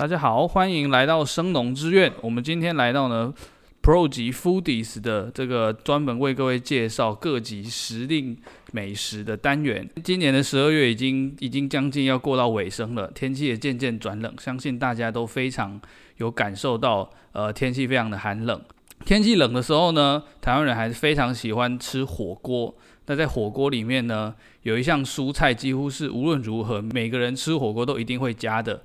大家好，欢迎来到生农之院。我们今天来到呢 Pro 级 Foodies 的这个专门为各位介绍各级时令美食的单元。今年的十二月已经已经将近要过到尾声了，天气也渐渐转冷，相信大家都非常有感受到，呃，天气非常的寒冷。天气冷的时候呢，台湾人还是非常喜欢吃火锅。那在火锅里面呢，有一项蔬菜几乎是无论如何每个人吃火锅都一定会加的。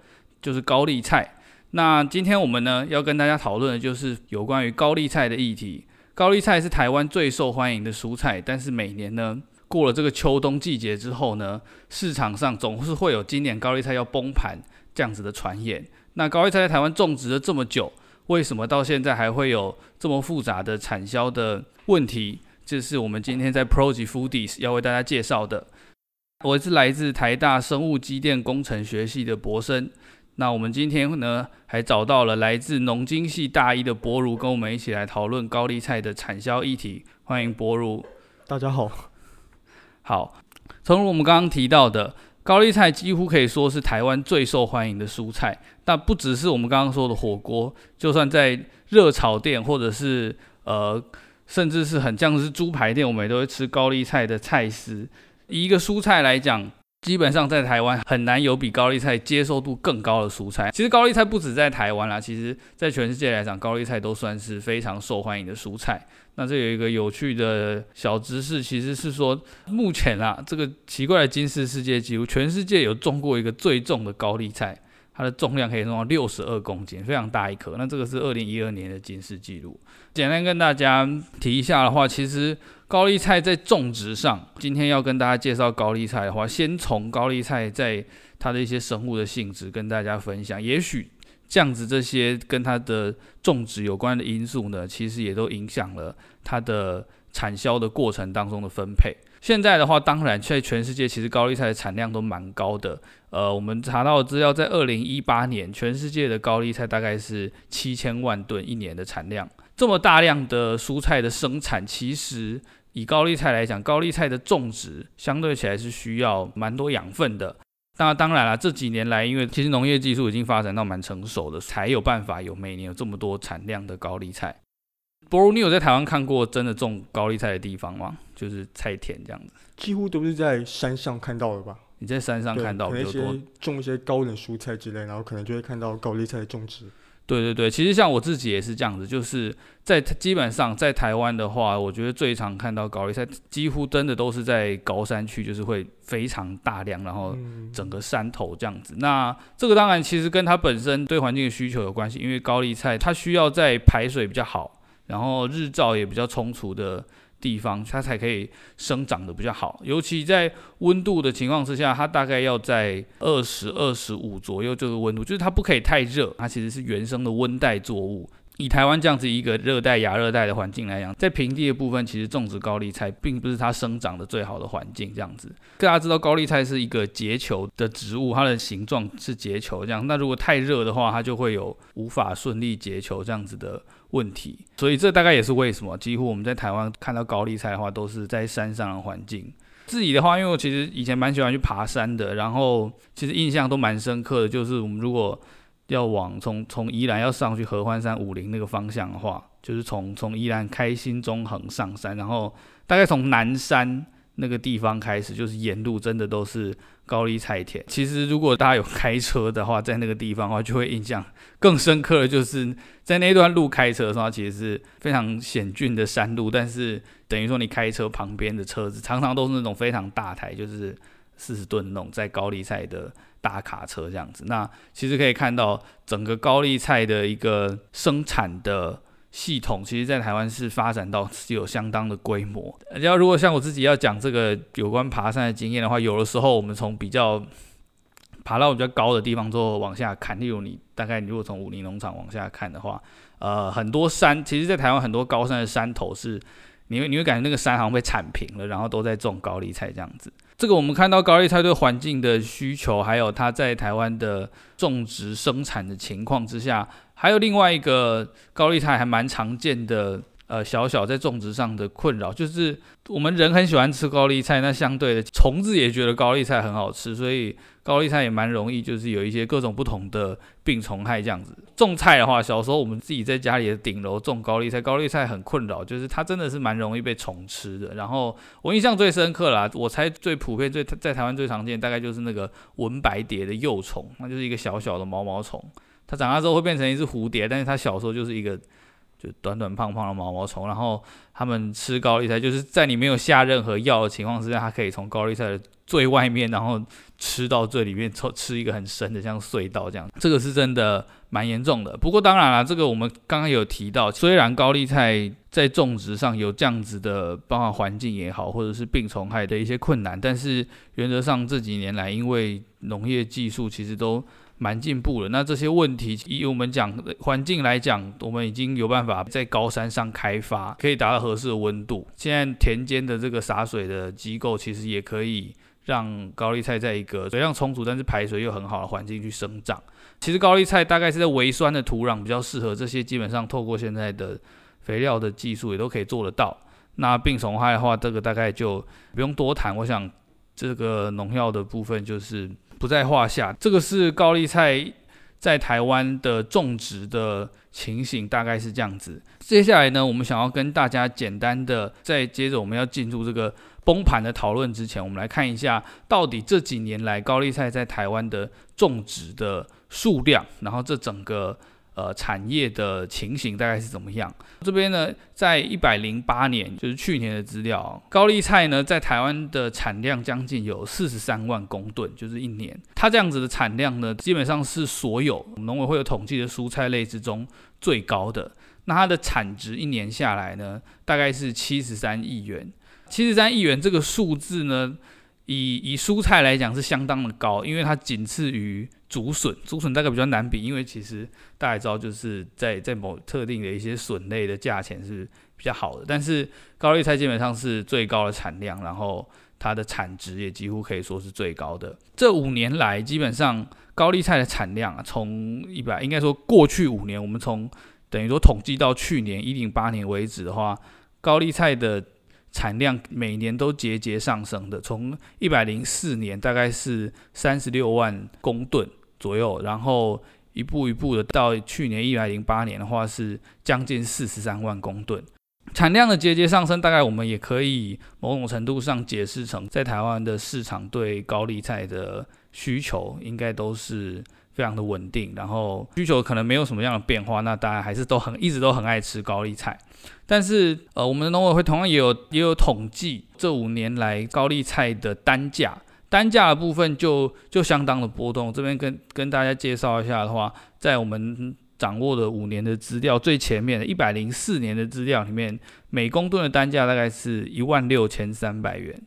就是高丽菜。那今天我们呢要跟大家讨论的就是有关于高丽菜的议题。高丽菜是台湾最受欢迎的蔬菜，但是每年呢过了这个秋冬季节之后呢，市场上总是会有今年高丽菜要崩盘这样子的传言。那高丽菜在台湾种植了这么久，为什么到现在还会有这么复杂的产销的问题？这是我们今天在 Pro 级 Foodies 要为大家介绍的。我是来自台大生物机电工程学系的博生。那我们今天呢，还找到了来自农经系大一的博如，跟我们一起来讨论高丽菜的产销议题。欢迎博如。大家好。好，正如我们刚刚提到的，高丽菜几乎可以说是台湾最受欢迎的蔬菜。但不只是我们刚刚说的火锅，就算在热炒店，或者是呃，甚至是很像是猪排店，我们也都会吃高丽菜的菜丝。以一个蔬菜来讲。基本上在台湾很难有比高丽菜接受度更高的蔬菜。其实高丽菜不止在台湾啦，其实在全世界来讲，高丽菜都算是非常受欢迎的蔬菜。那这有一个有趣的小知识，其实是说，目前啊，这个奇怪的金氏世界纪录，全世界有种过一个最重的高丽菜，它的重量可以重到六十二公斤，非常大一颗。那这个是二零一二年的金氏纪录。简单跟大家提一下的话，其实。高丽菜在种植上，今天要跟大家介绍高丽菜的话，先从高丽菜在它的一些生物的性质跟大家分享。也许这样子这些跟它的种植有关的因素呢，其实也都影响了它的产销的过程当中的分配。现在的话，当然在全世界其实高丽菜的产量都蛮高的。呃，我们查到的资料，在二零一八年，全世界的高丽菜大概是七千万吨一年的产量。这么大量的蔬菜的生产，其实以高丽菜来讲，高丽菜的种植相对起来是需要蛮多养分的。那当然了，这几年来，因为其实农业技术已经发展到蛮成熟的，才有办法有每年有这么多产量的高丽菜。博如，你有在台湾看过真的种高丽菜的地方吗？就是菜田这样子？几乎都是在山上看到的吧？你在山上看到比较多，种一些高冷蔬菜之类，然后可能就会看到高丽菜的种植。对对对，其实像我自己也是这样子，就是在基本上在台湾的话，我觉得最常看到高丽菜，几乎真的都是在高山区，就是会非常大量，然后整个山头这样子。那这个当然其实跟它本身对环境的需求有关系，因为高丽菜它需要在排水比较好，然后日照也比较充足的。地方它才可以生长的比较好，尤其在温度的情况之下，它大概要在二十二十五左右这个温度，就是它不可以太热，它其实是原生的温带作物。以台湾这样子一个热带亚热带的环境来讲，在平地的部分，其实种植高丽菜并不是它生长的最好的环境。这样子，大家知道高丽菜是一个结球的植物，它的形状是结球这样。那如果太热的话，它就会有无法顺利结球这样子的问题。所以这大概也是为什么几乎我们在台湾看到高丽菜的话，都是在山上的环境。自己的话，因为我其实以前蛮喜欢去爬山的，然后其实印象都蛮深刻的，就是我们如果要往从从宜兰要上去合欢山武陵那个方向的话，就是从从宜兰开心中横上山，然后大概从南山那个地方开始，就是沿路真的都是高丽菜田。其实如果大家有开车的话，在那个地方的话，就会印象更深刻的就是在那段路开车的时候，其实是非常险峻的山路，但是等于说你开车旁边的车子常常都是那种非常大台，就是四十吨那种在高丽菜的。大卡车这样子，那其实可以看到整个高丽菜的一个生产的系统，其实在台湾是发展到是有相当的规模。要如果像我自己要讲这个有关爬山的经验的话，有的时候我们从比较爬到比较高的地方之后往下看，例如你大概你如果从武林农场往下看的话，呃，很多山，其实在台湾很多高山的山头是。你会你会感觉那个山好像被铲平了，然后都在种高丽菜这样子。这个我们看到高丽菜对环境的需求，还有它在台湾的种植生产的情况之下，还有另外一个高丽菜还蛮常见的呃小小在种植上的困扰，就是我们人很喜欢吃高丽菜，那相对的虫子也觉得高丽菜很好吃，所以。高丽菜也蛮容易，就是有一些各种不同的病虫害这样子。种菜的话，小时候我们自己在家里的顶楼种高丽菜，高丽菜很困扰，就是它真的是蛮容易被虫吃的。然后我印象最深刻啦，我猜最普遍、最在台湾最常见，大概就是那个纹白蝶的幼虫，那就是一个小小的毛毛虫。它长大之后会变成一只蝴蝶，但是它小时候就是一个就短短胖胖的毛毛虫。然后它们吃高丽菜，就是在你没有下任何药的情况之下，它可以从高丽菜的最外面，然后吃到最里面，吃吃一个很深的像隧道这样，这个是真的蛮严重的。不过当然了，这个我们刚刚有提到，虽然高丽菜在种植上有这样子的，包括环境也好，或者是病虫害的一些困难，但是原则上这几年来，因为农业技术其实都蛮进步了，那这些问题以我们讲环境来讲，我们已经有办法在高山上开发，可以达到合适的温度。现在田间的这个洒水的机构，其实也可以。让高丽菜在一个水量充足，但是排水又很好的环境去生长。其实高丽菜大概是在微酸的土壤比较适合，这些基本上透过现在的肥料的技术也都可以做得到。那病虫害的话，这个大概就不用多谈。我想这个农药的部分就是不在话下。这个是高丽菜在台湾的种植的情形，大概是这样子。接下来呢，我们想要跟大家简单的再接着我们要进入这个。崩盘的讨论之前，我们来看一下到底这几年来高丽菜在台湾的种植的数量，然后这整个呃产业的情形大概是怎么样。这边呢，在一百零八年，就是去年的资料，高丽菜呢在台湾的产量将近有四十三万公吨，就是一年。它这样子的产量呢，基本上是所有农委会有统计的蔬菜类之中最高的。那它的产值一年下来呢，大概是七十三亿元。七十三亿元这个数字呢，以以蔬菜来讲是相当的高，因为它仅次于竹笋。竹笋大概比较难比，因为其实大家知道，就是在在某特定的一些笋类的价钱是比较好的。但是高丽菜基本上是最高的产量，然后它的产值也几乎可以说是最高的。这五年来，基本上高丽菜的产量啊，从一百应该说过去五年，我们从等于说统计到去年一零八年为止的话，高丽菜的产量每年都节节上升的，从一百零四年大概是三十六万公吨左右，然后一步一步的到去年一百零八年的话是将近四十三万公吨。产量的节节上升，大概我们也可以某种程度上解释成，在台湾的市场对高丽菜的需求应该都是非常的稳定，然后需求可能没有什么样的变化，那大家还是都很一直都很爱吃高丽菜。但是，呃，我们的农委会同样也有也有统计，这五年来高丽菜的单价，单价的部分就就相当的波动。这边跟跟大家介绍一下的话，在我们掌握的五年的资料最前面的一百零四年的资料里面，每公吨的单价大概是一万六千三百元。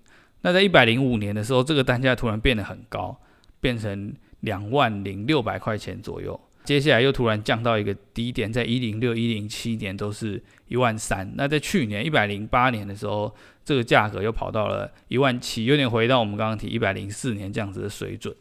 那在一百零五年的时候，这个单价突然变得很高，变成两万零六百块钱左右。接下来又突然降到一个低点，在一零六、一零七年都是一万三。那在去年一百零八年的时候，这个价格又跑到了一万七，有点回到我们刚刚提一百零四年这样子的水准。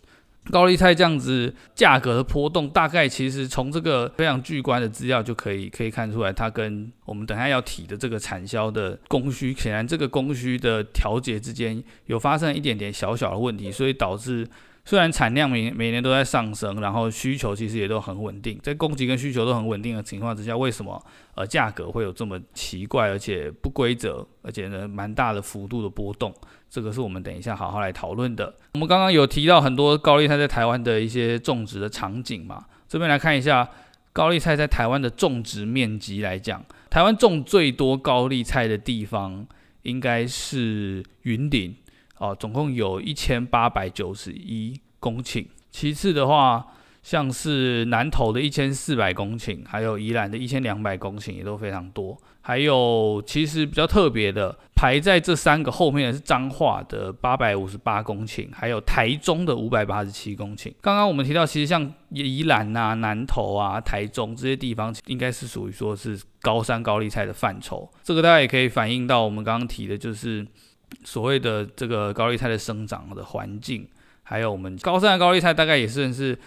高丽菜这样子价格的波动，大概其实从这个非常巨观的资料就可以可以看出来，它跟我们等下要提的这个产销的供需，显然这个供需的调节之间有发生一点点小小的问题，所以导致。虽然产量每每年都在上升，然后需求其实也都很稳定，在供给跟需求都很稳定的情况之下，为什么呃价格会有这么奇怪而且不规则，而且呢蛮大的幅度的波动？这个是我们等一下好好来讨论的。我们刚刚有提到很多高丽菜在台湾的一些种植的场景嘛，这边来看一下高丽菜在台湾的种植面积来讲，台湾种最多高丽菜的地方应该是云林。哦，总共有一千八百九十一公顷。其次的话，像是南投的一千四百公顷，还有宜兰的一千两百公顷，也都非常多。还有，其实比较特别的，排在这三个后面的是彰化的八百五十八公顷，还有台中的五百八十七公顷。刚刚我们提到，其实像宜兰啊、南投啊、台中这些地方，应该是属于说是高山高丽菜的范畴。这个大家也可以反映到我们刚刚提的，就是。所谓的这个高丽菜的生长的环境，还有我们高山的高丽菜，大概也算是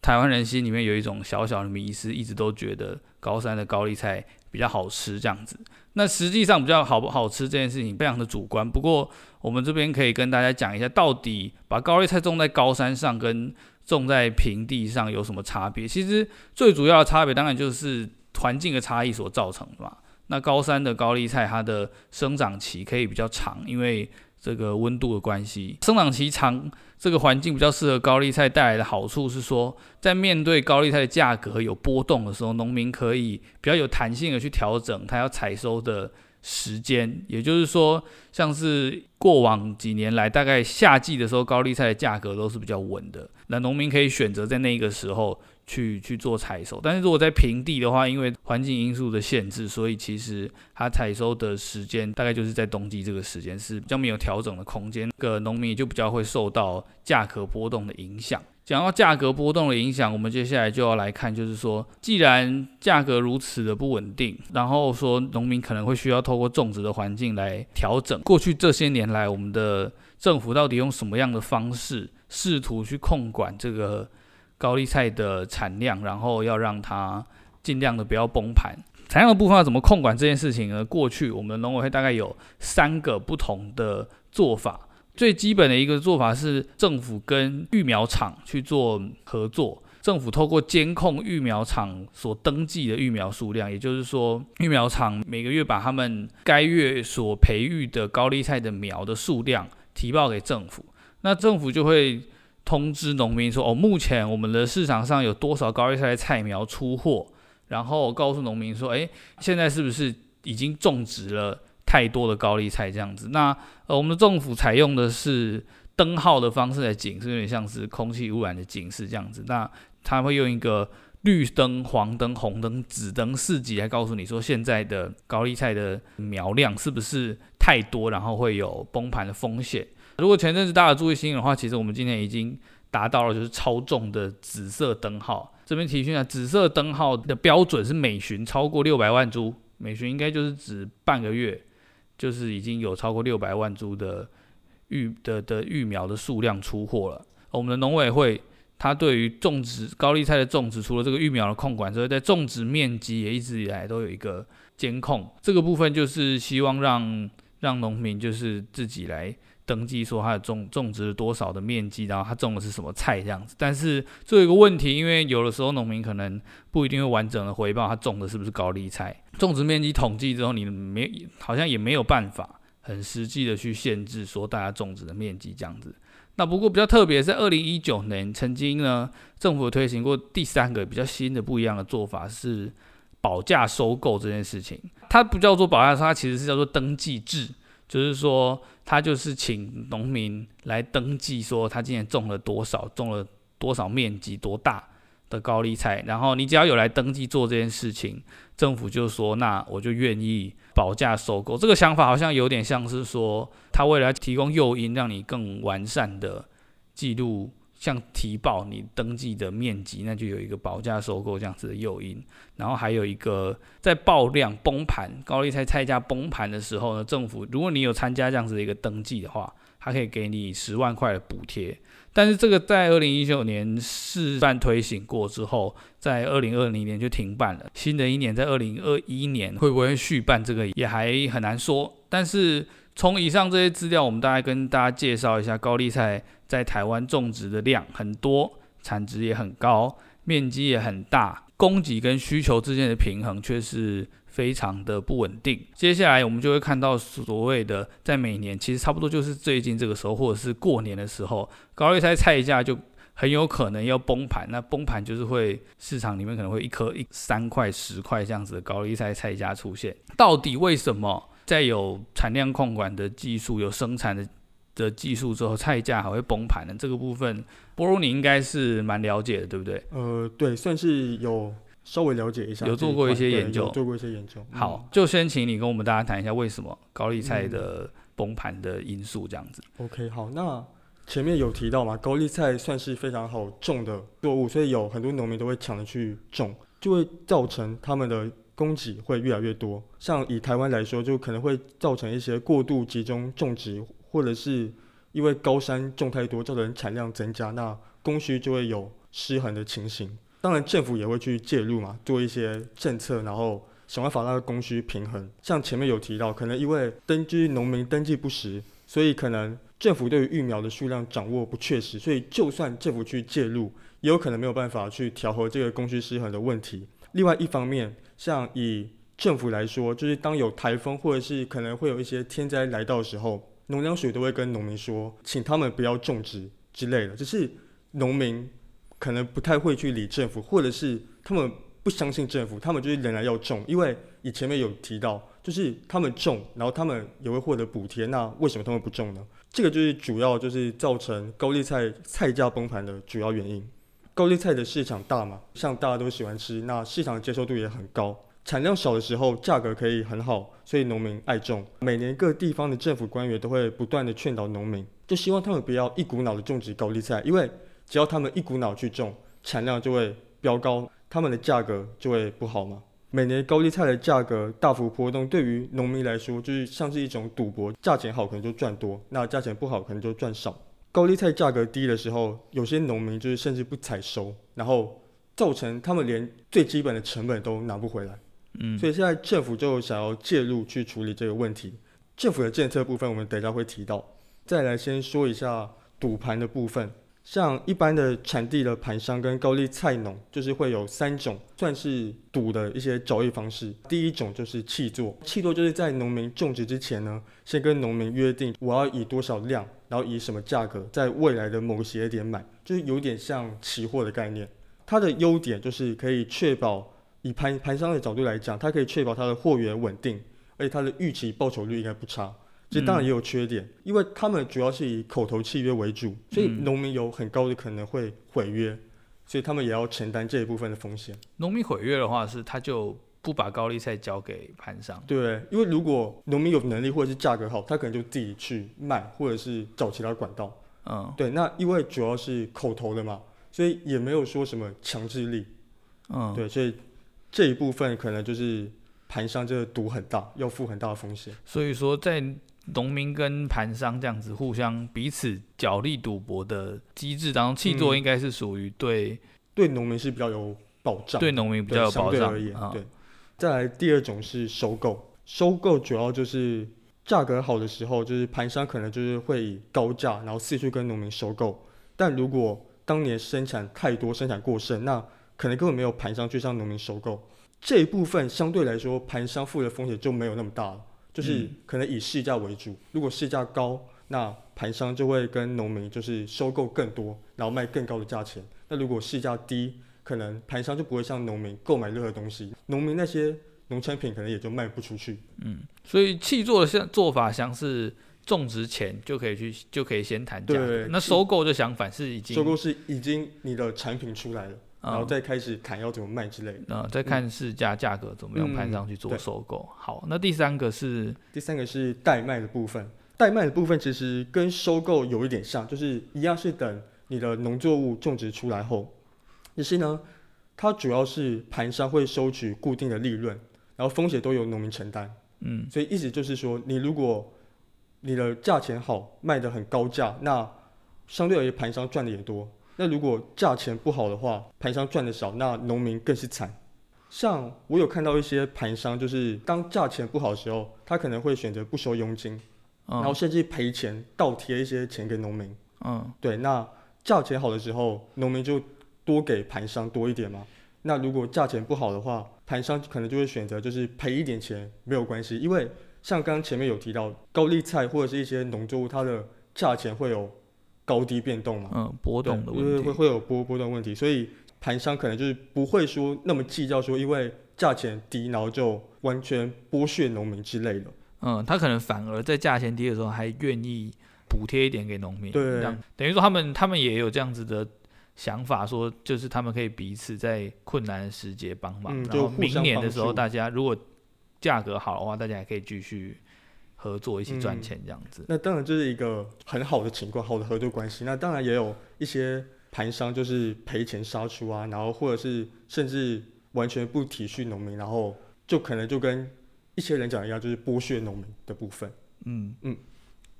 台湾人心里面有一种小小的迷思，一直都觉得高山的高丽菜比较好吃这样子。那实际上比较好不好吃这件事情非常的主观。不过我们这边可以跟大家讲一下，到底把高丽菜种在高山上跟种在平地上有什么差别？其实最主要的差别当然就是环境的差异所造成的嘛。那高山的高丽菜它的生长期可以比较长，因为这个温度的关系，生长期长，这个环境比较适合高丽菜带来的好处是说，在面对高丽菜的价格有波动的时候，农民可以比较有弹性的去调整他要采收的时间。也就是说，像是过往几年来，大概夏季的时候，高丽菜的价格都是比较稳的，那农民可以选择在那个时候。去去做采收，但是如果在平地的话，因为环境因素的限制，所以其实它采收的时间大概就是在冬季这个时间是比较没有调整的空间，个农民也就比较会受到价格波动的影响。讲到价格波动的影响，我们接下来就要来看，就是说，既然价格如此的不稳定，然后说农民可能会需要透过种植的环境来调整。过去这些年来，我们的政府到底用什么样的方式试图去控管这个？高丽菜的产量，然后要让它尽量的不要崩盘。产量的部分要怎么控管这件事情呢？过去我们农委会大概有三个不同的做法。最基本的一个做法是政府跟育苗厂去做合作，政府透过监控育苗场所登记的育苗数量，也就是说，育苗厂每个月把他们该月所培育的高丽菜的苗的数量提报给政府，那政府就会。通知农民说：“哦，目前我们的市场上有多少高丽菜菜苗出货？然后告诉农民说，诶，现在是不是已经种植了太多的高丽菜这样子？那呃，我们的政府采用的是灯号的方式来警示，有点像是空气污染的警示这样子。那他会用一个绿灯、黄灯、红灯、紫灯四级来告诉你说，现在的高丽菜的苗量是不是太多，然后会有崩盘的风险。”如果前阵子大家注意新闻的话，其实我们今天已经达到了就是超重的紫色灯号。这边提醒啊，紫色灯号的标准是每旬超过六百万株，每旬应该就是指半个月，就是已经有超过六百万株的育的的育苗的数量出货了。我们的农委会，它对于种植高丽菜的种植，除了这个育苗的控管之外，在种植面积也一直以来都有一个监控。这个部分就是希望让让农民就是自己来。登记说它的种种植了多少的面积，然后它种的是什么菜这样子。但是这有一个问题，因为有的时候农民可能不一定会完整的回报他种的是不是高丽菜。种植面积统计之后，你没好像也没有办法很实际的去限制说大家种植的面积这样子。那不过比较特别，在二零一九年曾经呢，政府推行过第三个比较新的不一样的做法是保价收购这件事情。它不叫做保价，它其实是叫做登记制。就是说，他就是请农民来登记，说他今年种了多少，种了多少面积多大的高丽菜，然后你只要有来登记做这件事情，政府就说，那我就愿意保价收购。这个想法好像有点像是说，他为了提供诱因，让你更完善的记录。像提报你登记的面积，那就有一个保价收购这样子的诱因，然后还有一个在爆量崩盘高利菜菜价崩盘的时候呢，政府如果你有参加这样子的一个登记的话，它可以给你十万块的补贴。但是这个在二零一九年示范推行过之后，在二零二零年就停办了。新的一年在二零二一年会不会续办这个也还很难说。但是从以上这些资料，我们大概跟大家介绍一下高丽菜。在台湾种植的量很多，产值也很高，面积也很大，供给跟需求之间的平衡却是非常的不稳定。接下来我们就会看到所谓的，在每年其实差不多就是最近这个时候，或者是过年的时候，高丽菜菜价就很有可能要崩盘。那崩盘就是会市场里面可能会一颗一三块十块这样子的高丽菜菜价出现。到底为什么在有产量控管的技术、有生产的的技术之后，菜价还会崩盘的这个部分，波如你应该是蛮了解的，对不对？呃，对，算是有稍微了解一下，有做过一些研究，做过一些研究。好，就先请你跟我们大家谈一下为什么高丽菜的崩盘的因素，这样子。嗯。OK，好，那前面有提到嘛，高丽菜算是非常好种的作物，所以有很多农民都会抢着去种，就会造成他们的供给会越来越多。像以台湾来说，就可能会造成一些过度集中种植。或者是因为高山种太多，造成产量增加，那供需就会有失衡的情形。当然，政府也会去介入嘛，做一些政策，然后想办法让供需平衡。像前面有提到，可能因为登记农民登记不实，所以可能政府对于育苗的数量掌握不确实，所以就算政府去介入，也有可能没有办法去调和这个供需失衡的问题。另外一方面，像以政府来说，就是当有台风或者是可能会有一些天灾来到的时候，农粮署都会跟农民说，请他们不要种植之类的。只是农民可能不太会去理政府，或者是他们不相信政府，他们就是仍然要种，因为以前面有提到，就是他们种，然后他们也会获得补贴，那为什么他们不种呢？这个就是主要就是造成高丽菜菜价崩盘的主要原因。高丽菜的市场大嘛，像大家都喜欢吃，那市场的接受度也很高。产量少的时候，价格可以很好，所以农民爱种。每年各地方的政府官员都会不断的劝导农民，就希望他们不要一股脑的种植高丽菜，因为只要他们一股脑去种，产量就会飙高，他们的价格就会不好嘛。每年高丽菜的价格大幅波动，对于农民来说，就是像是一种赌博，价钱好可能就赚多，那价钱不好可能就赚少。高丽菜价格低的时候，有些农民就是甚至不采收，然后造成他们连最基本的成本都拿不回来。嗯，所以现在政府就想要介入去处理这个问题。政府的政策部分，我们等一下会提到。再来先说一下赌盘的部分，像一般的产地的盘商跟高丽菜农，就是会有三种算是赌的一些交易方式。第一种就是契作，契作就是在农民种植之前呢，先跟农民约定我要以多少量。然后以什么价格在未来的某个节点买，就是有点像期货的概念。它的优点就是可以确保，以盘盘商的角度来讲，它可以确保它的货源稳定，而且它的预期报酬率应该不差。其实当然也有缺点，嗯、因为他们主要是以口头契约为主，所以农民有很高的可能会毁约，所以他们也要承担这一部分的风险。农民毁约的话，是他就。不把高利菜交给盘商，对，因为如果农民有能力或者是价格好，他可能就自己去卖，或者是找其他管道。嗯，对，那因为主要是口头的嘛，所以也没有说什么强制力。嗯，对，所以这一部分可能就是盘商这个赌很大，要负很大的风险。所以说，在农民跟盘商这样子互相彼此角力赌博的机制当中，契作应该是属于对、嗯、对农民是比较有保障，对农民比较有保障而言，嗯、对。再来第二种是收购，收购主要就是价格好的时候，就是盘商可能就是会以高价，然后四处跟农民收购。但如果当年生产太多，生产过剩，那可能根本没有盘商去向农民收购。这一部分相对来说，盘商负的风险就没有那么大了，就是可能以市价为主。如果市价高，那盘商就会跟农民就是收购更多，然后卖更高的价钱。那如果市价低，可能盘商就不会向农民购买任何东西，农民那些农产品可能也就卖不出去。嗯，所以气作的像做法像是种植前就可以去就可以先谈价。对，那收购就相反是已经收购是已经你的产品出来了，嗯、然后再开始砍要怎么卖之类的。嗯，再看市价价格怎么样，盘上去做收购。嗯、好，那第三个是第三个是代卖的部分。代卖的部分其实跟收购有一点像，就是一样是等你的农作物种植出来后。只是呢，它主要是盘商会收取固定的利润，然后风险都由农民承担。嗯，所以意思就是说，你如果你的价钱好，卖的很高价，那相对而言盘商赚的也多。那如果价钱不好的话，盘商赚的少，那农民更是惨。像我有看到一些盘商，就是当价钱不好的时候，他可能会选择不收佣金，嗯、然后甚至赔钱倒贴一些钱给农民。嗯，对，那价钱好的时候，农民就多给盘商多一点嘛？那如果价钱不好的话，盘商可能就会选择就是赔一点钱没有关系，因为像刚刚前面有提到高丽菜或者是一些农作物，它的价钱会有高低变动嘛？嗯，波动的问题会会有波波动问题，所以盘商可能就是不会说那么计较说，因为价钱低然后就完全剥削农民之类的。嗯，他可能反而在价钱低的时候还愿意补贴一点给农民，对，这样等于说他们他们也有这样子的。想法说，就是他们可以彼此在困难的时节帮忙，嗯、然后明年的时候，大家如果价格好的话，大家还可以继续合作，一起赚钱这样子。嗯、那当然这是一个很好的情况，好的合作关系。那当然也有一些盘商就是赔钱杀出啊，然后或者是甚至完全不体恤农民，然后就可能就跟一些人讲一样，就是剥削农民的部分。嗯嗯，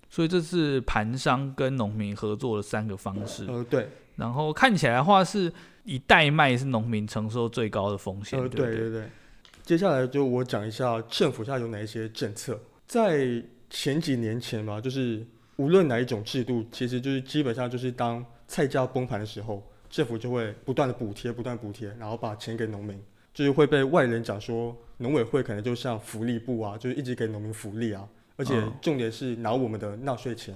所以这是盘商跟农民合作的三个方式。呃，对。然后看起来的话，是以代卖是农民承受最高的风险，呃、对对对。接下来就我讲一下政府下有哪一些政策。在前几年前嘛，就是无论哪一种制度，其实就是基本上就是当菜价崩盘的时候，政府就会不断的补贴，不断补贴，然后把钱给农民，就是会被外人讲说农委会可能就像福利部啊，就是一直给农民福利啊，而且重点是拿我们的纳税钱，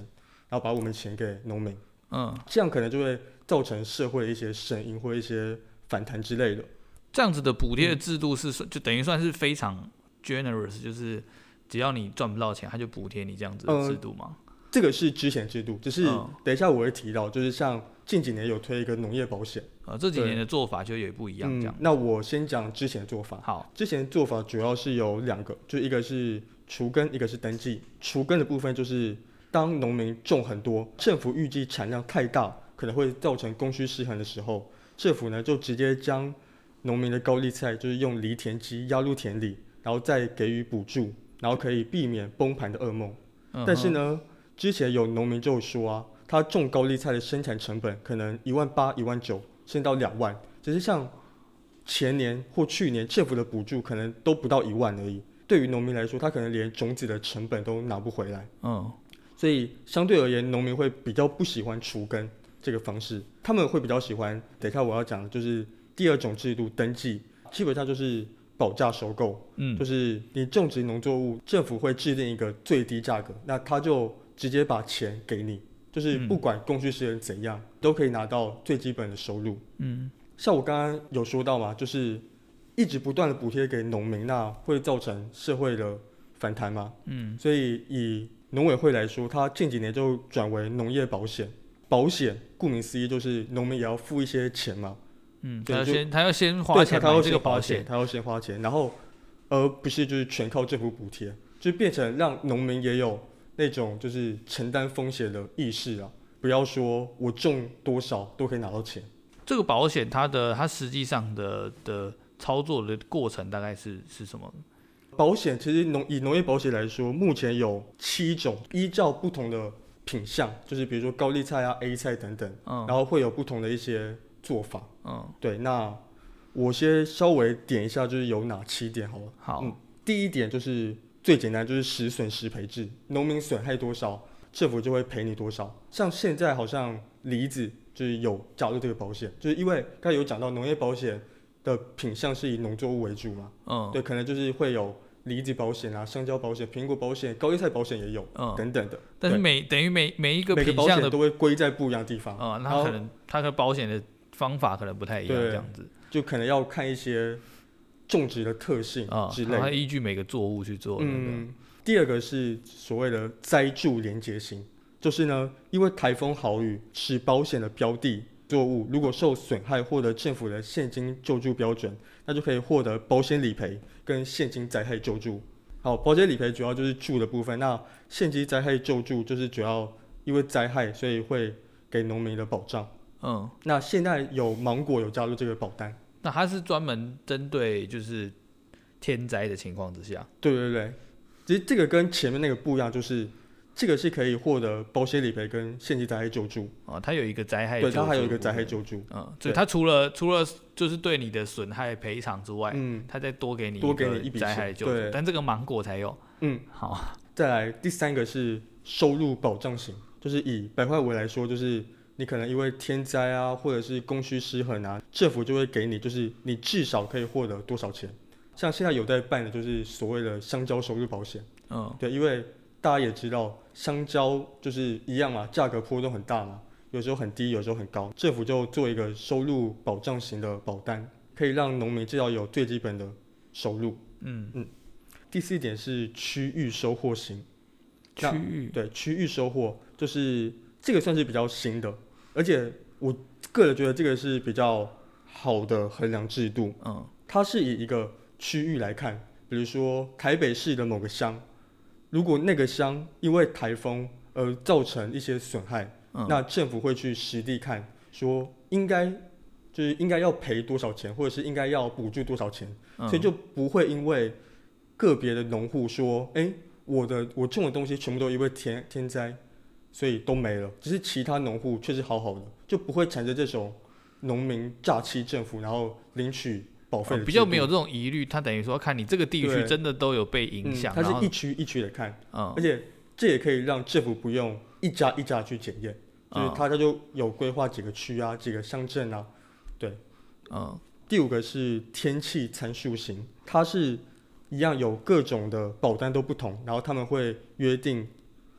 然后把我们钱给农民，嗯，这样可能就会造成社会的一些声音或一些反弹之类的。这样子的补贴制度是算，就等于算是非常 generous，就是只要你赚不到钱，他就补贴你这样子的制度吗？嗯，这个是之前制度，只是等一下我会提到，就是像近几年有推一个农业保险，呃，这几年的做法就也不一样这样。嗯，那我先讲之前的做法。好，之前的做法主要是有两个，就一个是除根，一个是登记。除根的部分就是当农民种很多，政府预计产量太大，可能会造成供需失衡的时候，政府呢就直接将农民的高丽菜就是用犁田机压入田里，然后再给予补助，然后可以避免崩盘的噩梦。嗯、但是呢，之前有农民就说啊，他种高丽菜的生产成本可能一万八、一万九，甚至到两万。只是像前年或去年政府的补助可能都不到一万而已。对于农民来说，他可能连种子的成本都拿不回来。嗯，所以相对而言，农民会比较不喜欢除根这个方式，他们会比较喜欢。等一下我要讲的就是。第二种制度登记，基本上就是保价收购，嗯，就是你种植农作物，政府会制定一个最低价格，那他就直接把钱给你，就是不管供需失衡怎样，都可以拿到最基本的收入，嗯，像我刚刚有说到嘛，就是一直不断的补贴给农民，那会造成社会的反弹嘛，嗯，所以以农委会来说，它近几年就转为农业保险，保险顾名思义就是农民也要付一些钱嘛。嗯，他要先他要先花钱买这个保险，他要先花钱，然后而不是就是全靠政府补贴，就变成让农民也有那种就是承担风险的意识啊，不要说我种多少都可以拿到钱。这个保险它的它实际上的的操作的过程大概是是什么？保险其实农以农业保险来说，目前有七种，依照不同的品相，就是比如说高丽菜啊、A 菜等等，嗯，然后会有不同的一些。做法，嗯，对，那我先稍微点一下，就是有哪七点好了。好，嗯，第一点就是最简单，就是实损实赔制，农民损害多少，政府就会赔你多少。像现在好像梨子就是有加入这个保险，就是因为刚才有讲到农业保险的品项是以农作物为主嘛，嗯，对，可能就是会有梨子保险啊、香蕉保险、苹果保险、高丽菜保险也有，嗯，等等的。但是每等于每每一个品保险都会归在不一样的地方，啊、嗯，那可能它和保险的。方法可能不太一样，这样子就可能要看一些种植的特性啊之类的，它依据每个作物去做。嗯，第二个是所谓的灾助连结型，就是呢，因为台风豪雨使保险的标的作物如果受损害，获得政府的现金救助标准，那就可以获得保险理赔跟现金灾害救助。好，保险理赔主要就是助的部分，那现金灾害救助就是主要因为灾害，所以会给农民的保障。嗯，那现在有芒果有加入这个保单，那它是专门针对就是天灾的情况之下。对对对，其实这个跟前面那个不一样，就是这个是可以获得保险理赔跟现金灾害救助。啊，它有一个灾害对，它还有一个灾害救助，嗯，所以它除了除了就是对你的损害赔偿之外，嗯，它再多给你多给你一笔灾害救助，但这个芒果才有，嗯，好，再来第三个是收入保障型，就是以白话文来说就是。你可能因为天灾啊，或者是供需失衡啊，政府就会给你，就是你至少可以获得多少钱。像现在有在办的，就是所谓的香蕉收入保险。嗯，对，因为大家也知道，香蕉就是一样嘛，价格波动很大嘛，有时候很低，有时候很高。政府就做一个收入保障型的保单，可以让农民至少有最基本的收入。嗯嗯。第四点是区域收获型。区域。对，区域收获就是这个算是比较新的。而且我个人觉得这个是比较好的衡量制度，嗯，它是以一个区域来看，比如说台北市的某个乡，如果那个乡因为台风而造成一些损害，嗯，那政府会去实地看，说应该就是应该要赔多少钱，或者是应该要补助多少钱，嗯，所以就不会因为个别的农户说，哎，我的我种的东西全部都因为天天灾。所以都没了，只是其他农户确实好好的，就不会产生这种农民诈欺政府，然后领取保费、哦、比较没有这种疑虑。他等于说看你这个地区真的都有被影响，他、嗯、是一区一区的看，嗯，而且这也可以让政府不用一家一家去检验，就是他他就有规划几个区啊，几个乡镇啊，对，嗯。第五个是天气参数型，它是一样有各种的保单都不同，然后他们会约定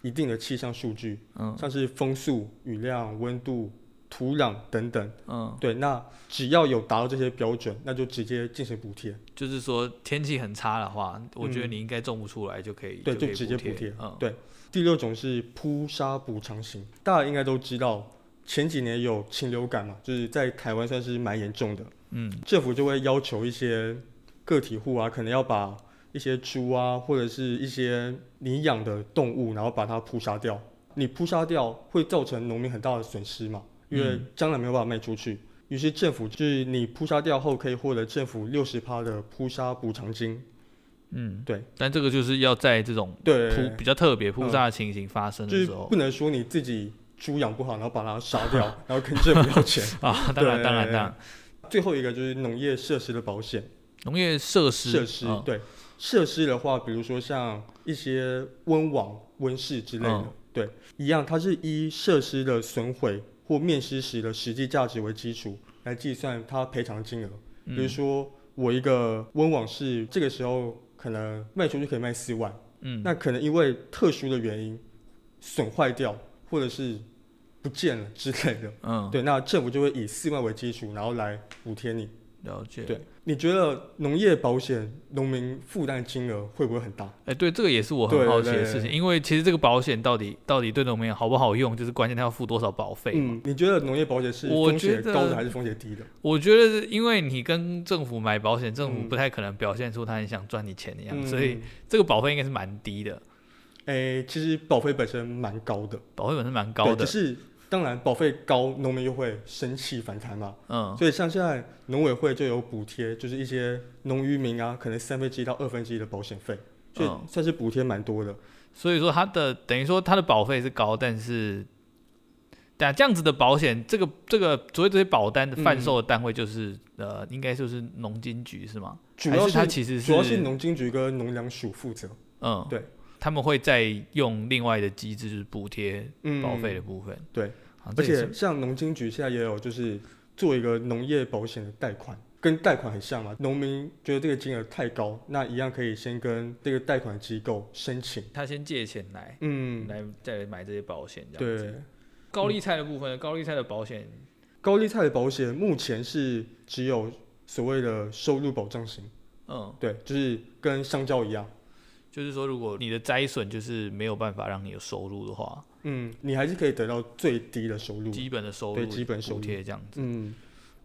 一定的气象数据，嗯，像是风速、雨量、温度、土壤等等，嗯，对，那只要有达到这些标准，那就直接进行补贴。就是说天气很差的话，我觉得你应该种不出来就可以，对，就直接补贴。嗯，对。第六种是扑杀补偿型，大家应该都知道，前几年有禽流感嘛，就是在台湾算是蛮严重的。嗯，政府就会要求一些个体户啊，可能要把一些猪啊，或者是一些你养的动物，然后把它扑杀掉。你扑杀掉会造成农民很大的损失嘛，因为将来没有办法卖出去。于、嗯、是政府就是你扑杀掉后可以获得政府六十趴的扑杀补偿金。嗯，对。但这个就是要在这种扑比较特别扑杀的情形发生的时候，就是、不能说你自己猪养不好，然后把它杀掉，然后跟政府要钱 啊。当然，当然，当然。最后一个就是农业设施的保险，农业设施设施、哦、对设施的话，比如说像一些温网、温室之类的，哦、对，一样，它是以设施的损毁或灭失时的实际价值为基础来计算它赔偿金额。嗯、比如说我一个温网是这个时候可能卖出去可以卖四万，嗯，那可能因为特殊的原因损坏掉，或者是。不见了之类的，嗯，对，那政府就会以四万为基础，然后来补贴你。了解。对，你觉得农业保险农民负担金额会不会很大？哎、欸，对，这个也是我很好奇的事情，因为其实这个保险到底到底对农民好不好用，就是关键，他要付多少保费。嗯，你觉得农业保险是风险高的还是风险低的？我觉得，因为你跟政府买保险，政府不太可能表现出他很想赚你钱的样子，嗯、所以这个保费应该是蛮低的。哎、欸，其实保费本身蛮高的，保费本身蛮高的，是。当然，保费高，农民又会生气反弹嘛。嗯，所以像现在农委会就有补贴，就是一些农渔民啊，可能三分之一到二分之一的保险费，所以算是补贴蛮多的。所以说，它的等于说它的保费是高，但是，但这样子的保险，这个这个所谓这些保单的贩售的单位就是、嗯、呃，应该就是农经局是吗？主要是它其实是主要是农经局跟农粮署负责。嗯，对。他们会再用另外的机制，就是补贴保费的部分。嗯、对，而且像农经局现在也有，就是做一个农业保险的贷款，跟贷款很像嘛。农民觉得这个金额太高，那一样可以先跟这个贷款机构申请，他先借钱来，嗯，来再来买这些保险。这样对，高利贷的部分，嗯、高利贷的保险，高利贷的保险目前是只有所谓的收入保障型。嗯，对，就是跟香蕉一样。就是说，如果你的灾损就是没有办法让你有收入的话，嗯，你还是可以得到最低的收入，基本的收入，对，基本收入贴这样子。嗯，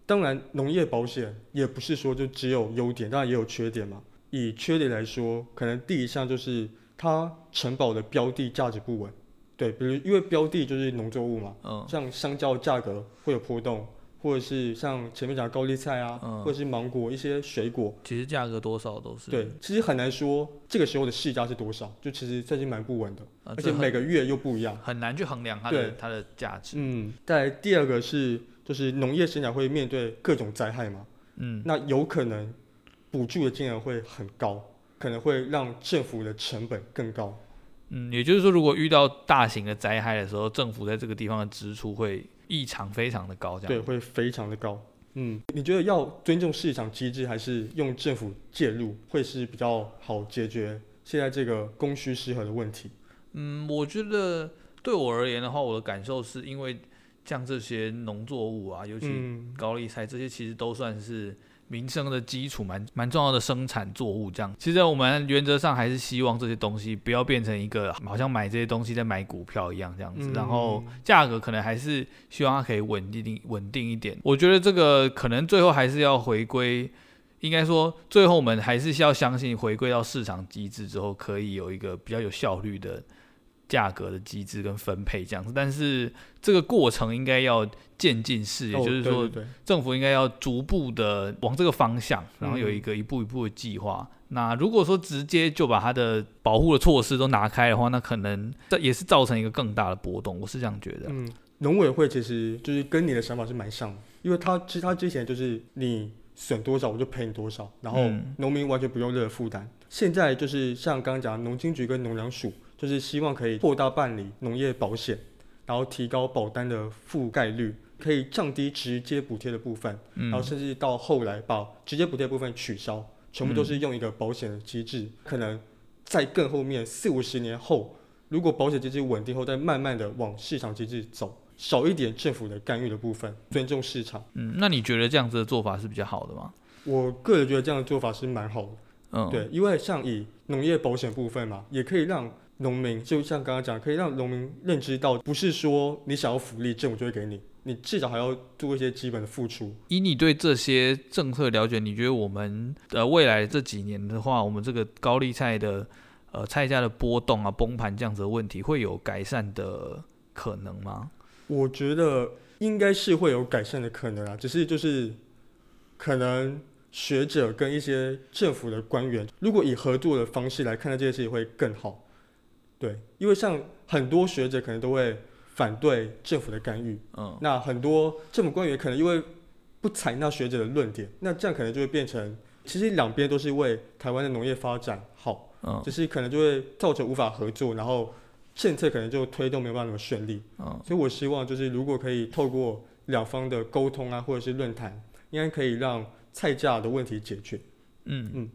当然，农业保险也不是说就只有优点，当然也有缺点嘛。以缺点来说，可能第一项就是它承保的标的价值不稳，对，比如因为标的就是农作物嘛，嗯，像香蕉价格会有波动。或者是像前面讲的高丽菜啊，嗯、或者是芒果一些水果，其实价格多少都是对，其实很难说这个时候的市价是多少，就其实最近蛮不稳的，啊、而且每个月又不一样，很，难去衡量它的它的价值。嗯，再第二个是就是农业生产会面对各种灾害嘛，嗯，那有可能补助的金额会很高，可能会让政府的成本更高。嗯，也就是说，如果遇到大型的灾害的时候，政府在这个地方的支出会。异常非常的高，这样对，会非常的高。嗯，你觉得要尊重市场机制，还是用政府介入，会是比较好解决现在这个供需失衡的问题？嗯，我觉得对我而言的话，我的感受是因为像这些农作物啊，尤其高丽菜，这些其实都算是。民生的基础蛮蛮重要的生产作物，这样，其实我们原则上还是希望这些东西不要变成一个好像买这些东西在买股票一样这样子，然后价格可能还是希望它可以稳定稳定一点。我觉得这个可能最后还是要回归，应该说最后我们还是需要相信回归到市场机制之后，可以有一个比较有效率的。价格的机制跟分配这样子，但是这个过程应该要渐进式，也就是说，政府应该要逐步的往这个方向，然后有一个一步一步的计划。那如果说直接就把它的保护的措施都拿开的话，那可能这也是造成一个更大的波动。我是这样觉得。嗯，农委会其实就是跟你的想法是蛮像的，因为他其实他之前就是你损多少我就赔你多少，然后农民完全不用任何负担。现在就是像刚刚讲，农经局跟农粮署就是希望可以扩大办理农业保险，然后提高保单的覆盖率，可以降低直接补贴的部分，然后甚至到后来把直接补贴部分取消，全部都是用一个保险的机制。可能在更后面四五十年后，如果保险机制稳定后，再慢慢的往市场机制走，少一点政府的干预的部分，尊重市场。嗯，那你觉得这样子的做法是比较好的吗？我个人觉得这样的做法是蛮好的。嗯，对，因为像以农业保险部分嘛，也可以让农民，就像刚刚讲，可以让农民认知到，不是说你想要福利，政府就会给你，你至少还要做一些基本的付出。以你对这些政策了解，你觉得我们呃未来这几年的话，我们这个高丽菜的呃菜价的波动啊、崩盘这样子的问题，会有改善的可能吗？我觉得应该是会有改善的可能啊，只是就是可能。学者跟一些政府的官员，如果以合作的方式来看待这件事情会更好。对，因为像很多学者可能都会反对政府的干预，嗯，那很多政府官员可能因为不采纳学者的论点，那这样可能就会变成，其实两边都是为台湾的农业发展好，嗯，就是可能就会造成无法合作，然后政策可能就推动没有办法那么顺利，嗯，所以我希望就是如果可以透过两方的沟通啊，或者是论坛，应该可以让。菜价的问题解决，嗯。嗯，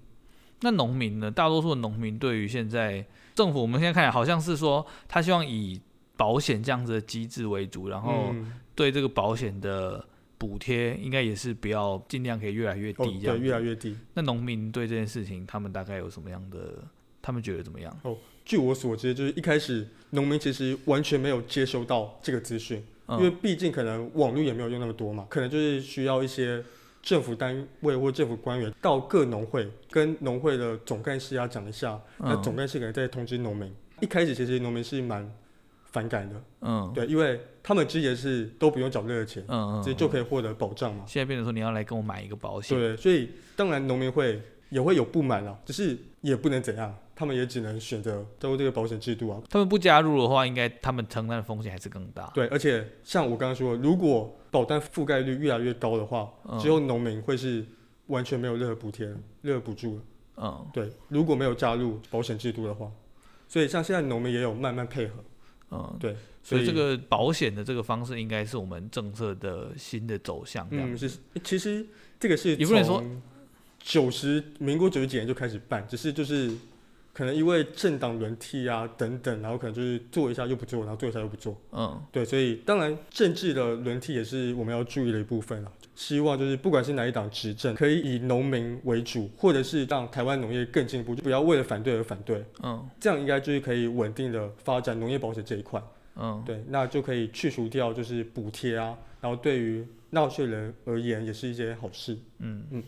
那农民呢？大多数的农民对于现在政府，我们现在看来好像是说，他希望以保险这样子的机制为主，然后对这个保险的补贴，应该也是不要尽量可以越来越低，这样、越来越低。那农民对这件事情，他们大概有什么样的？他们觉得怎么样？哦，据我所知，就是一开始农民其实完全没有接收到这个资讯，嗯、因为毕竟可能网络也没有用那么多嘛，可能就是需要一些。政府单位或政府官员到各农会跟农会的总干事要讲一下，嗯、那总干事可能再通知农民。一开始其实农民是蛮反感的，嗯，对，因为他们之前是都不用缴任何钱，嗯嗯，直接就可以获得保障嘛。现在变成说你要来跟我买一个保险，对，所以当然农民会也会有不满了，只是也不能怎样。他们也只能选择加入这个保险制度啊。他们不加入的话，应该他们承担的风险还是更大。对，而且像我刚刚说，如果保单覆盖率越来越高的话，只有农民会是完全没有任何补贴、任何补助。嗯，对，如果没有加入保险制度的话，所以像现在农民也有慢慢配合。嗯，对，所以，所以这个保险的这个方式应该是我们政策的新的走向。嗯，是，其实这个是也不能说九十民国九十几年就开始办，只是就是。可能因为政党轮替啊等等，然后可能就是做一下又不做，然后做一下又不做。嗯，对，所以当然政治的轮替也是我们要注意的一部分啊。希望就是不管是哪一党执政，可以以农民为主，或者是让台湾农业更进步，就不要为了反对而反对。嗯，这样应该就是可以稳定的发展农业保险这一块。嗯，对，那就可以去除掉就是补贴啊，然后对于纳税人而言也是一件好事。嗯嗯，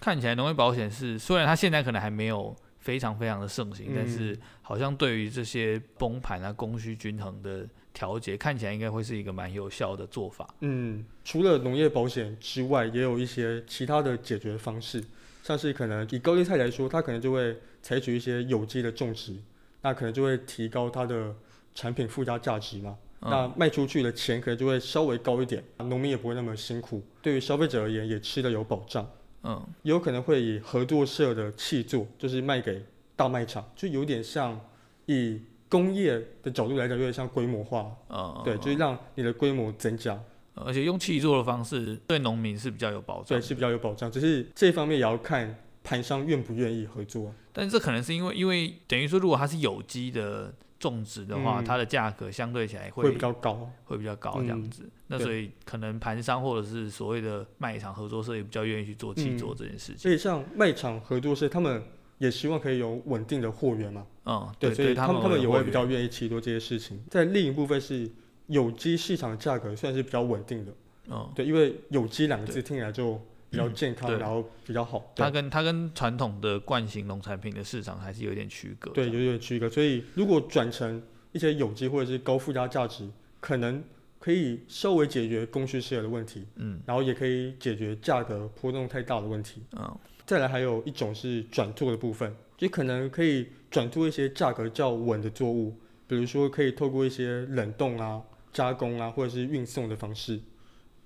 看起来农业保险是虽然它现在可能还没有。非常非常的盛行，但是好像对于这些崩盘啊、供需均衡的调节，看起来应该会是一个蛮有效的做法。嗯，除了农业保险之外，也有一些其他的解决方式，像是可能以高丽菜来说，它可能就会采取一些有机的种植，那可能就会提高它的产品附加价值嘛。嗯、那卖出去的钱可能就会稍微高一点，农民也不会那么辛苦，对于消费者而言也吃的有保障。嗯，有可能会以合作社的气作，就是卖给大卖场，就有点像以工业的角度来讲，有点像规模化。嗯，对，就是让你的规模增加，而且用气作的方式对农民是比较有保障。对，是比较有保障，只是这方面也要看盘商愿不愿意合作。但是这可能是因为，因为等于说，如果它是有机的。种植的话，嗯、它的价格相对起来会，会比较高，会比较高这样子。嗯、那所以可能盘商或者是所谓的卖场合作社也比较愿意去做契作这件事情。所以像卖场合作社，他们也希望可以有稳定的货源嘛。嗯，对，所以他们他们也会比较愿意去做这些事情。在另一部分是有机市场的价格算是比较稳定的。嗯，对，因为有机两个字听起来就。比较健康，嗯、然后比较好。它跟它跟传统的惯性农产品的市场还是有点区隔。对，有点区隔。所以如果转成一些有机或者是高附加价值，可能可以稍微解决供需失衡的问题。嗯。然后也可以解决价格波动太大的问题。嗯。再来还有一种是转作的部分，就可能可以转做一些价格较稳的作物，比如说可以透过一些冷冻啊、加工啊，或者是运送的方式。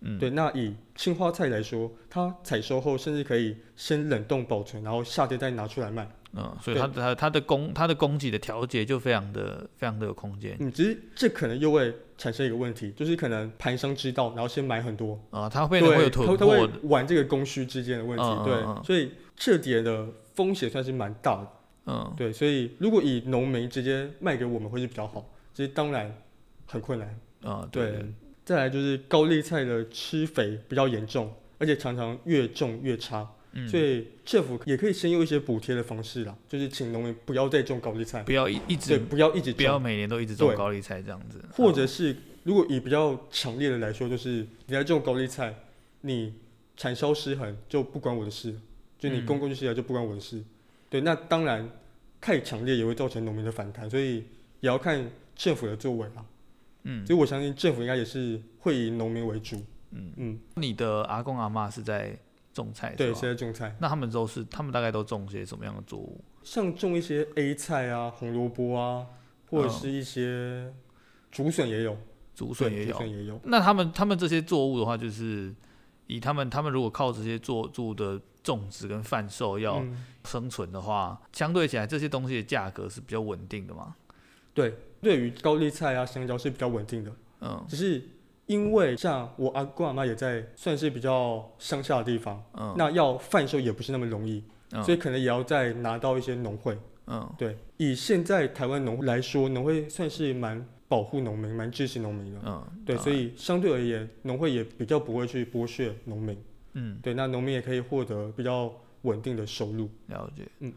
嗯，对。那以青花菜来说，它采收后甚至可以先冷冻保存，然后夏天再拿出来卖。嗯，所以它它它的供它的供给的调节就非常的非常的有空间。嗯，只是这可能又会产生一个问题，就是可能盘商知道，然后先买很多啊，它会会有囤货，他会玩这个供需之间的问题。嗯、对、嗯，所以这点的风险算是蛮大的。嗯，对，所以如果以农民直接卖给我们会是比较好，其实当然很困难。啊、嗯，对。再来就是高丽菜的吃肥比较严重，而且常常越种越差。嗯、所以政府也可以先用一些补贴的方式啦，就是请农民不要再种高丽菜，不要一一直对，不要一直不要每年都一直种高丽菜这样子。或者是如果以比较强烈的来说，就是你来种高丽菜，你产销失衡就不关我的事，就你供过去下来就不关我的事。嗯、对，那当然太强烈也会造成农民的反弹，所以也要看政府的作为啦。嗯，所以我相信政府应该也是会以农民为主。嗯嗯，你的阿公阿妈是在？种菜对，是在种菜。那他们都是，他们大概都种些什么样的作物？像种一些 A 菜啊，红萝卜啊，或者是一些竹笋也有，竹笋也有，竹笋也有。那他们他们这些作物的话，就是以他们他们如果靠这些作物的种植跟贩售要生存的话，嗯，相对起来这些东西的价格是比较稳定的嘛？对，对于高丽菜啊、香蕉是比较稳定的。嗯，只是。因为像我阿公阿妈也在算是比较乡下的地方，嗯，那要贩售也不是那么容易，嗯，所以可能也要再拿到一些农会，嗯，对。以现在台湾农会来说，农会算是蛮保护农民、蛮支持农民的，嗯，对，所以相对而言，农会也比较不会去剥削农民，嗯，对，那农民也可以获得比较稳定的收入。了解，嗯。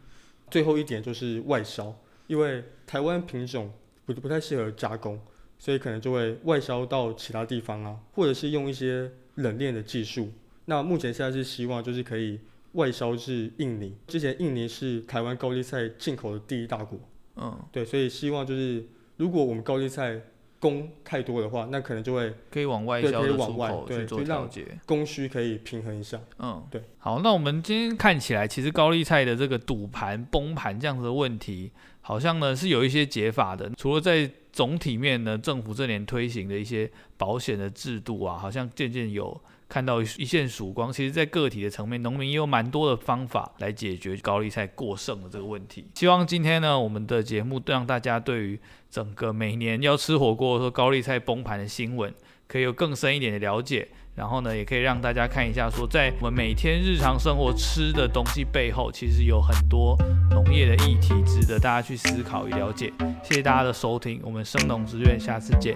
最后一点就是外销，因为台湾品种不不太适合加工。所以可能就会外销到其他地方啊，或者是用一些冷链的技术。那目前现在是希望就是可以外销至印尼。之前印尼是台湾高丽菜进口的第一大国。嗯，对，所以希望就是如果我们高丽菜供太多的话，那可能就会可以往外销的出口去做调节，供需可以平衡一下。嗯，对。好，那我们今天看起来，其实高丽菜的这个赌盘、崩盘这样子的问题，好像呢是有一些解法的。除了在总体面呢，政府这年推行的一些保险的制度啊，好像渐渐有看到一线曙光。其实，在个体的层面，农民也有蛮多的方法来解决高丽菜过剩的这个问题。希望今天呢，我们的节目让大家对于整个每年要吃火锅说高丽菜崩盘的新闻，可以有更深一点的了解。然后呢，也可以让大家看一下，说在我们每天日常生活吃的东西背后，其实有很多农业的议题值得大家去思考与了解。谢谢大家的收听，我们生农之愿，下次见。